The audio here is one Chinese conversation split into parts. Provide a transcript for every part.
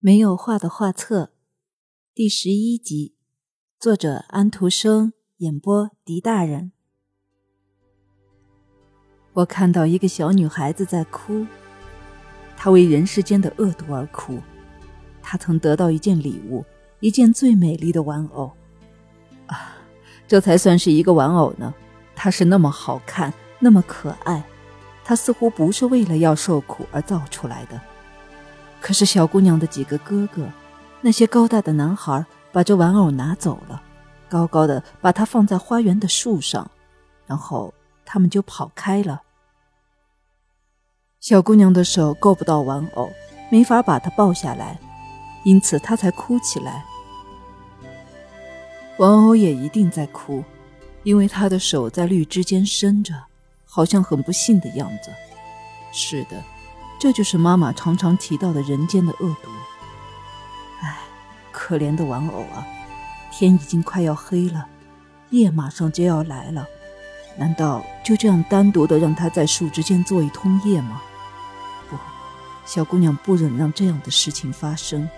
没有画的画册，第十一集，作者安徒生，演播狄大人。我看到一个小女孩子在哭，她为人世间的恶毒而哭。她曾得到一件礼物，一件最美丽的玩偶。啊，这才算是一个玩偶呢。它是那么好看，那么可爱。它似乎不是为了要受苦而造出来的。可是小姑娘的几个哥哥，那些高大的男孩，把这玩偶拿走了，高高的把它放在花园的树上，然后他们就跑开了。小姑娘的手够不到玩偶，没法把它抱下来，因此她才哭起来。玩偶也一定在哭，因为他的手在绿枝间伸着，好像很不幸的样子。是的。这就是妈妈常常提到的人间的恶毒。唉，可怜的玩偶啊！天已经快要黑了，夜马上就要来了，难道就这样单独的让它在树枝间做一通夜吗？不，小姑娘不忍让这样的事情发生。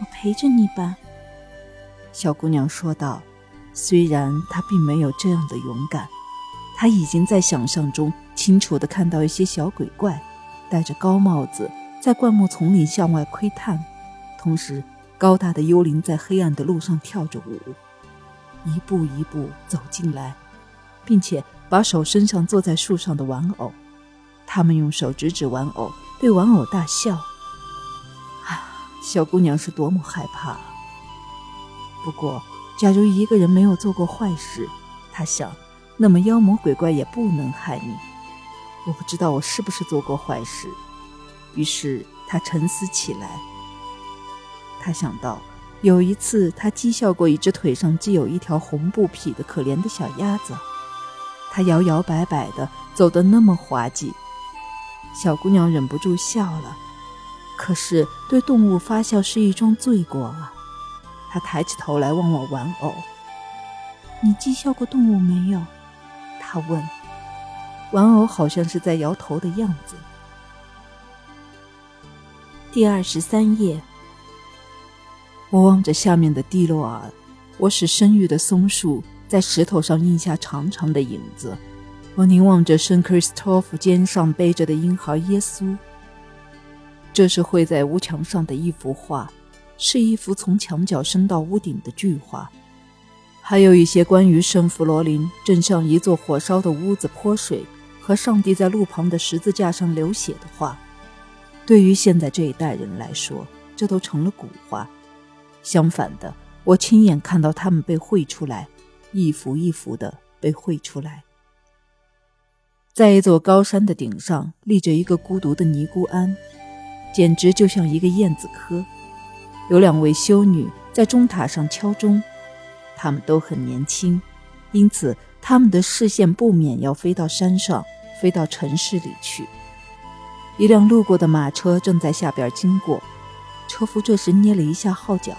我陪着你吧，小姑娘说道。虽然她并没有这样的勇敢，他已经在想象中。清楚地看到一些小鬼怪，戴着高帽子，在灌木丛里向外窥探，同时高大的幽灵在黑暗的路上跳着舞，一步一步走进来，并且把手伸向坐在树上的玩偶。他们用手指指玩偶，对玩偶大笑。啊，小姑娘是多么害怕！不过，假如一个人没有做过坏事，她想，那么妖魔鬼怪也不能害你。我不知道我是不是做过坏事，于是他沉思起来。他想到有一次他讥笑过一只腿上系有一条红布匹的可怜的小鸭子，它摇摇摆摆的走得那么滑稽，小姑娘忍不住笑了。可是对动物发笑是一桩罪过啊！她抬起头来望望玩偶：“你讥笑过动物没有？”他问。玩偶好像是在摇头的样子。第二十三页，我望着下面的蒂洛尔，我使生育的松树在石头上印下长长的影子。我凝望着圣克里斯托夫肩上背着的婴孩耶稣。这是绘在屋墙上的一幅画，是一幅从墙角伸到屋顶的巨画。还有一些关于圣弗罗林正向一座火烧的屋子泼水。和上帝在路旁的十字架上流血的话，对于现在这一代人来说，这都成了古话。相反的，我亲眼看到他们被绘出来，一幅一幅的被绘出来。在一座高山的顶上，立着一个孤独的尼姑庵，简直就像一个燕子科。有两位修女在钟塔上敲钟，他们都很年轻，因此他们的视线不免要飞到山上。飞到城市里去。一辆路过的马车正在下边经过，车夫这时捏了一下号角。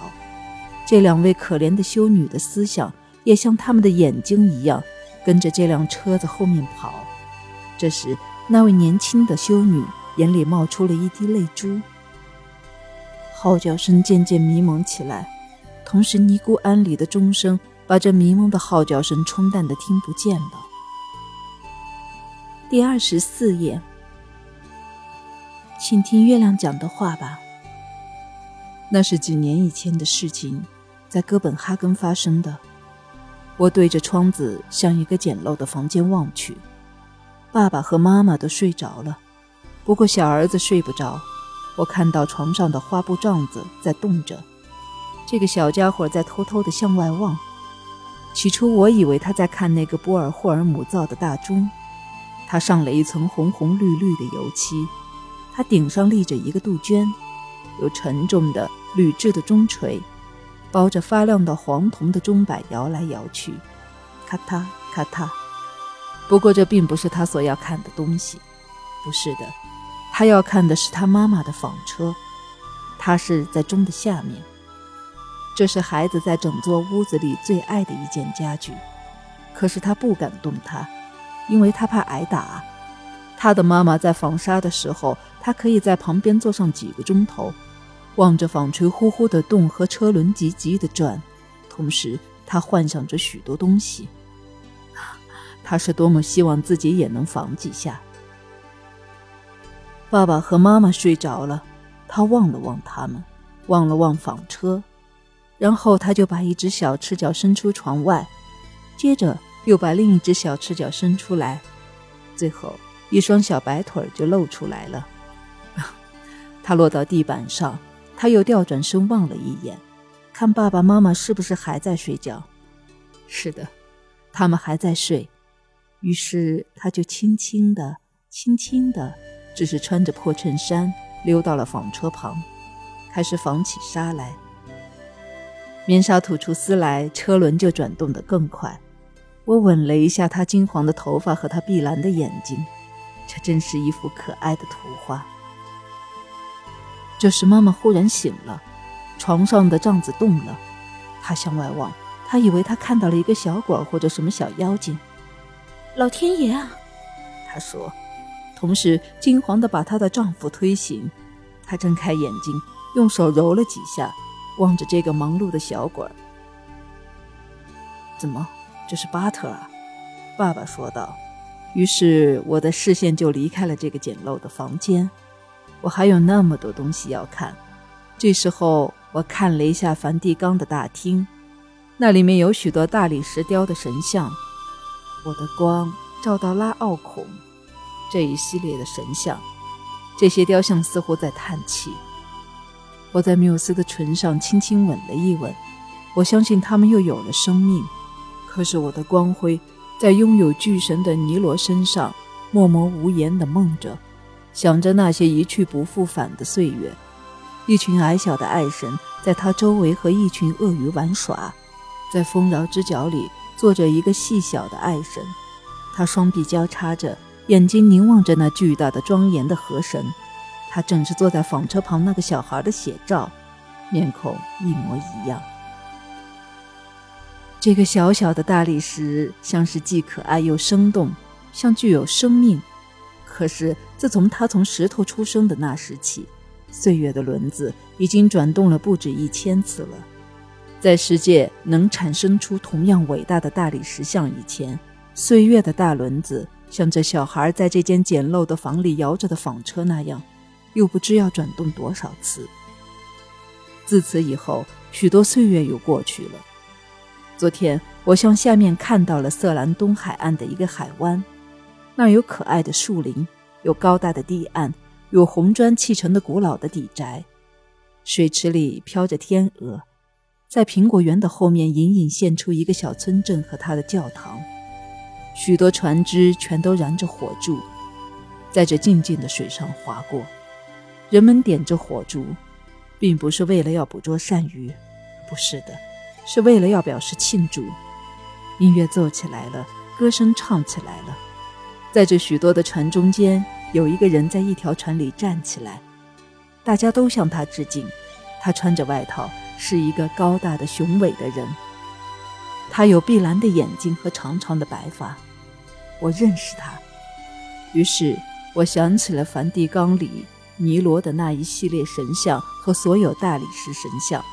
这两位可怜的修女的思想也像他们的眼睛一样，跟着这辆车子后面跑。这时，那位年轻的修女眼里冒出了一滴泪珠。号角声渐渐迷蒙起来，同时尼姑庵里的钟声把这迷蒙的号角声冲淡的听不见了。第二十四页，请听月亮讲的话吧。那是几年以前的事情，在哥本哈根发生的。我对着窗子向一个简陋的房间望去，爸爸和妈妈都睡着了，不过小儿子睡不着。我看到床上的花布帐子在动着，这个小家伙在偷偷地向外望。起初我以为他在看那个波尔霍尔姆造的大钟。它上了一层红红绿绿的油漆，它顶上立着一个杜鹃，有沉重的铝制的钟锤，包着发亮的黄铜的钟摆摇来摇去，咔嗒咔嗒。不过这并不是他所要看的东西，不是的，他要看的是他妈妈的纺车，它是在钟的下面。这是孩子在整座屋子里最爱的一件家具，可是他不敢动它。因为他怕挨打，他的妈妈在纺纱的时候，他可以在旁边坐上几个钟头，望着纺锤呼呼的动和车轮急急的转，同时他幻想着许多东西。他是多么希望自己也能纺几下。爸爸和妈妈睡着了，他望了望他们，望了望纺车，然后他就把一只小赤脚伸出床外，接着又把另一只小赤脚伸出来，最后一双小白腿就露出来了。他落到地板上，他又调转身望了一眼，看爸爸妈妈是不是还在睡觉。是的，他们还在睡。于是他就轻轻的、轻轻的。只是穿着破衬衫溜到了纺车旁，开始纺起纱来。棉纱吐出丝来，车轮就转动得更快。我吻了一下她金黄的头发和她碧蓝的眼睛，这真是一幅可爱的图画。这时，妈妈忽然醒了，床上的帐子动了，她向外望，她以为她看到了一个小鬼或者什么小妖精。老天爷啊！她说。同时，惊惶地把她的丈夫推醒。她睁开眼睛，用手揉了几下，望着这个忙碌的小鬼儿。怎么，这是巴特啊？爸爸说道。于是，我的视线就离开了这个简陋的房间。我还有那么多东西要看。这时候，我看了一下梵蒂冈的大厅，那里面有许多大理石雕的神像。我的光照到拉奥孔。这一系列的神像，这些雕像似乎在叹气。我在缪斯的唇上轻轻吻了一吻，我相信他们又有了生命。可是我的光辉在拥有巨神的尼罗身上默默无言地梦着，想着那些一去不复返的岁月。一群矮小的爱神在他周围和一群鳄鱼玩耍，在丰饶之角里坐着一个细小的爱神，他双臂交叉着。眼睛凝望着那巨大的、庄严的河神，他正是坐在纺车旁那个小孩的写照，面孔一模一样。这个小小的大理石像是既可爱又生动，像具有生命。可是自从他从石头出生的那时起，岁月的轮子已经转动了不止一千次了。在世界能产生出同样伟大的大理石像以前，岁月的大轮子。像这小孩在这间简陋的房里摇着的纺车那样，又不知要转动多少次。自此以后，许多岁月又过去了。昨天，我向下面看到了色兰东海岸的一个海湾，那儿有可爱的树林，有高大的堤岸，有红砖砌成的古老的底宅。水池里飘着天鹅，在苹果园的后面隐隐现出一个小村镇和它的教堂。许多船只全都燃着火柱，在这静静的水上划过。人们点着火烛，并不是为了要捕捉鳝鱼，不是的，是为了要表示庆祝。音乐奏起来了，歌声唱起来了。在这许多的船中间，有一个人在一条船里站起来，大家都向他致敬。他穿着外套，是一个高大的、雄伟的人。他有碧蓝的眼睛和长长的白发，我认识他。于是我想起了梵蒂冈里尼罗的那一系列神像和所有大理石神像。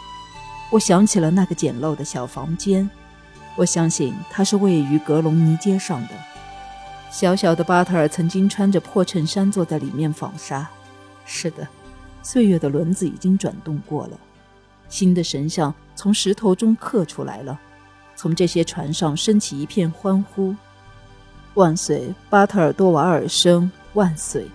我想起了那个简陋的小房间，我相信它是位于格隆尼街上的。小小的巴特尔曾经穿着破衬衫坐在里面纺纱。是的，岁月的轮子已经转动过了，新的神像从石头中刻出来了。从这些船上升起一片欢呼：“万岁，巴特尔多瓦尔生万岁！”